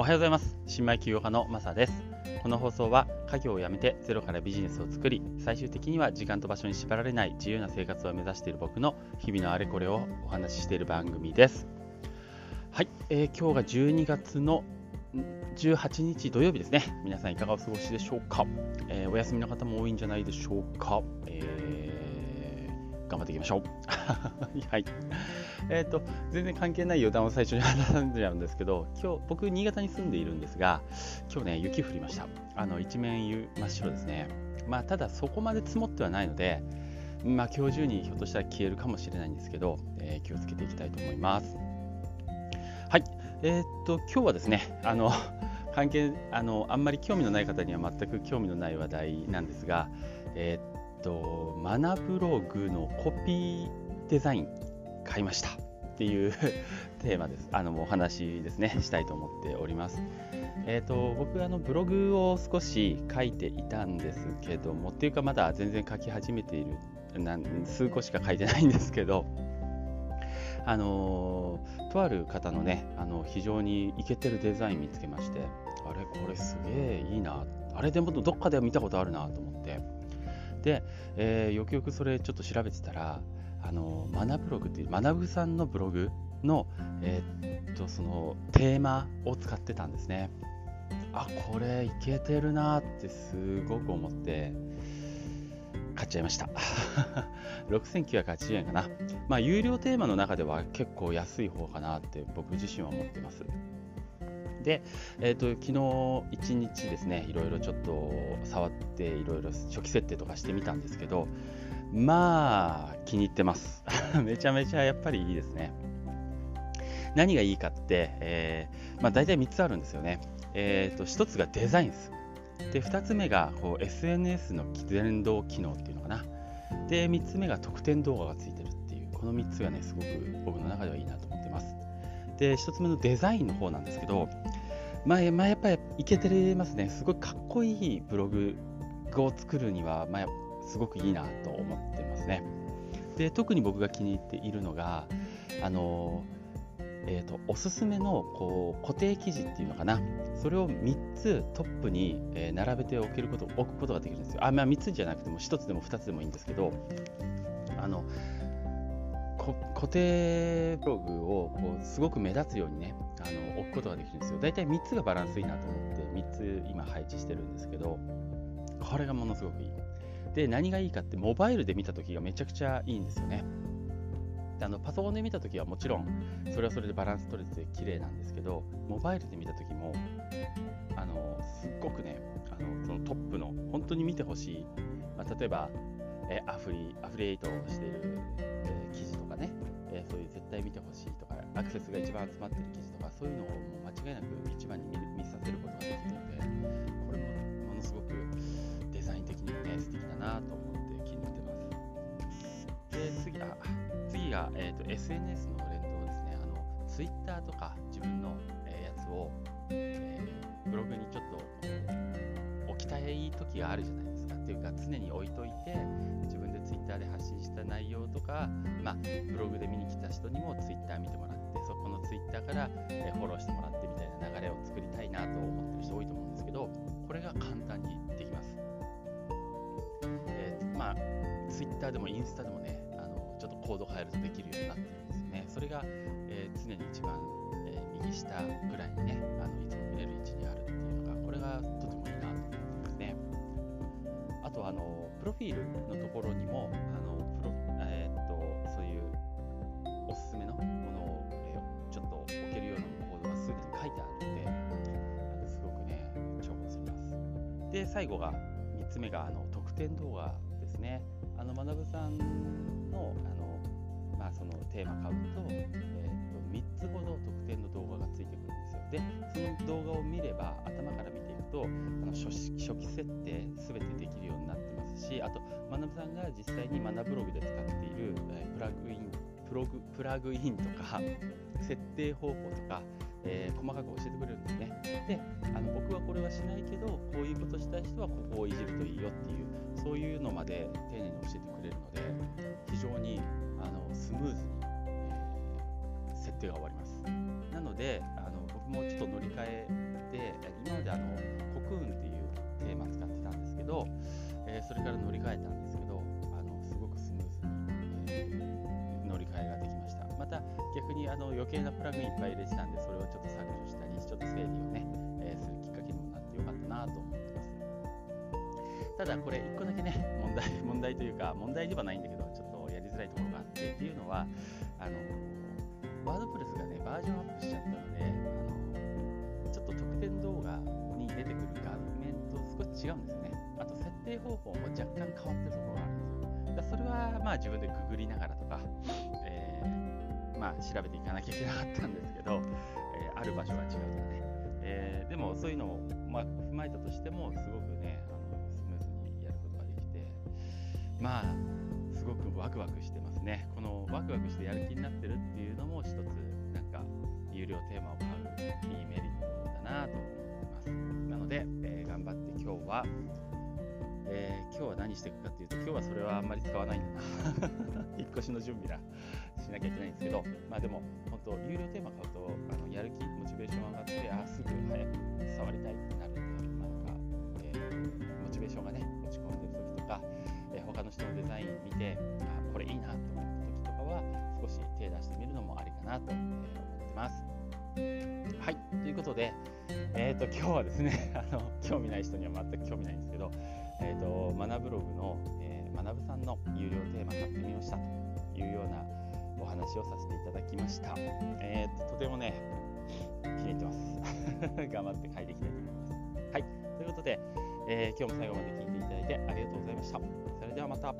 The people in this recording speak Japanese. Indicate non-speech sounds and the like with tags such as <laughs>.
おはようございます。新米起業家のマサです。この放送は家業を辞めてゼロからビジネスを作り最終的には時間と場所に縛られない自由な生活を目指している僕の日々のあれこれをお話ししている番組です。はい、えー、今日が12月の18日土曜日ですね。皆さんいかがお過ごしでしょうか、えー、お休みの方も多いんじゃないでしょうか、えー、頑張っていきましょう。<laughs> はい。えっ、ー、と、全然関係ない余談を最初に話んじゃうんですけど、今日、僕、新潟に住んでいるんですが、今日ね、雪降りました。あの、一面真っ白ですね。まあ、ただ、そこまで積もってはないので、まあ、今日中にひょっとしたら消えるかもしれないんですけど、えー、気をつけていきたいと思います。はい。えっ、と、今日はですね、あの、<laughs> 関係あのあんまり興味のない方には全く興味のない話題なんですが、えっ、とマナブログのコピーデザイン買いましたっていう <laughs> テーマです。あのお話ですね、したいと思っております。えっ、ー、と僕あのブログを少し書いていたんですけども、っていうかまだ全然書き始めているなん数個しか書いてないんですけど、あのとある方のね、あの非常にイケてるデザイン見つけまして、あれこれすげえいいな、あれでもどっかで見たことあるなと思って、で、えー、よくよくそれちょっと調べてたら、あのマナブログっていうマナブさんのブログの,、えー、っとそのテーマを使ってたんですね。あこれいけてるなってすごく思って買っちゃいました。<laughs> 6980円かな。まあ有料テーマの中では結構安い方かなって僕自身は思ってます。で、えーと、昨日一日ですねいろいろちょっと触っていろいろ初期設定とかしてみたんですけどまあ気に入ってます。<laughs> めちゃめちゃやっぱりいいですね。何がいいかって、えーまあ、大体3つあるんですよね、えーと、1つがデザインです。で2つ目がこう SNS の連動機能っていうのかな。で3つ目が特典動画がついてるっていう。この3つがねすごく僕の中ではいいなと思ってます。で1つ目のデザインの方なんですけどまあ、まあ、やっぱりいけてますね。すごいかっこいいブログを作るには、まあ、すごくいいなと思ってますね。で特に僕が気に入っているのがあの、えーと、おすすめのこう固定記事っていうのかなそれを3つトップに、並べておけること置くことができるんですよ。あまあ、3つじゃなくても1つでも2つでもいいんですけどあの固定ブログをこうすごく目立つようにねあの置くことができるんですよ。大体3つがバランスいいなと思って3つ今配置してるんですけどこれがものすごくいい。で、何がいいかって、モバイルで見たときがめちゃくちゃいいんですよね。あのパソコンで見たときはもちろん、それはそれでバランス取れて綺麗なんですけど、モバイルで見たときも、あのすっごくねあの、そのトップの、本当に見てほしい、まあ、例えば、えアフリアフリエイトをしている、えー、記事とかね、えー、そういう絶対見てほしいとか、アクセスが一番集まってる記事とか、そういうのをもう間違いなく一番に見見させることができるので、これもものすごくザイン的にもね、素敵だなと思って気に入ってます。で、次、あ次が、えーと、SNS の連動ですね。あの Twitter とか自分の、えー、やつを、えー、ブログにちょっと置きたい時があるじゃないですか。っていうか、常に置いといて、自分で Twitter で発信した内容とか、まあ、ブログで見に来た人にも Twitter 見てもらって、そこの Twitter から、えー、フォローしてもらってみたいな流れを作りたいなと思ってる人多いと思うんですけど、これが簡単にできます。ツイッターでもインスタでもね、あのちょっとコード変えるとできるようになってるんですよね。それが、えー、常に一番、えー、右下ぐらいにね、あのいつも見れる位置にあるっていうのが、これがとてもいいなと思ってますね。あと、あのプロフィールのところにも、あのプロえー、っとそういうおすすめのものを、えー、ちょっと置けるようなコードがすでに書いてあるので、あのすごくね、重宝します。で、最後が、3つ目があの特典動画ですねあの学さんのあの、まあ、そのテーマ買うと,、えーと、3つほど特典の動画がついてくるんですよでその動画を見れば頭から見ていくとあの初初期設定すべてできるようになってますしあと学さんが実際に学ブログで使っている、えー、プラグインプログプラグインとか設定方法とかえー、細かく教えてくれるんですね。ではしないけどこういうことしたい人はここをいじるといいよっていうそういうのまで丁寧に教えてくれるので非常にあのスムーズに、えー、設定が終わります。なのであの僕もちょっと乗り換えで今まであのコクーンっていうテーマ使ってたんですけど、えー、それから乗り換えたんですけどあのすごくスムーズに、えー、乗り換えができましたまた逆にあの余計なプラグインいっぱい入れてたんでそれをちょっと削除したりちょっと整理をね、なと思ってます。ただこれ1個だけね <laughs> 問題問題というか問題ではないんだけどちょっとやりづらいところがあってっていうのはあのワードプレスがねバージョンアップしちゃったのであのちょっと特典動画に出てくる画面と少し違うんですよね。あと設定方法も若干変わってるところがあるんですよ。だそれはまあ自分でググりながらとか、えー、まあ調べていかなきゃいけなかったんですけど、えー、ある場所が違うとかね、えー、でもそういうのを、まあ、踏まえたとしてもすごくねあのスムーズにやることができてまあすごくワクワクしてますね。このワクワクしてやる気になってるっていうのも一つなんか有料テーマを買ういいメリットだなと思います。なので、えー、頑張って今日は、えー、今日は何していくかっていうと今日はそれはあんまり使わないんだな。<laughs> 引っ越しの準備だしなきゃいけないんですけど、まあでも本当有料テーマ買うとあのやる気モチベーション上がってあすぐ早く触りたいえーと、今日はですね <laughs> あの興味ない人には全く興味ないんですけど、えーと、学ぶログの、えー、学さんの有料テーマ買ってみましたというようなお話をさせていただきました。えーと、とてもね気に入ってます。<laughs> 頑張って書いていきたいと思います。はい、ということで、えー、今日も最後まで聞いていただいてありがとうございました。それではまた。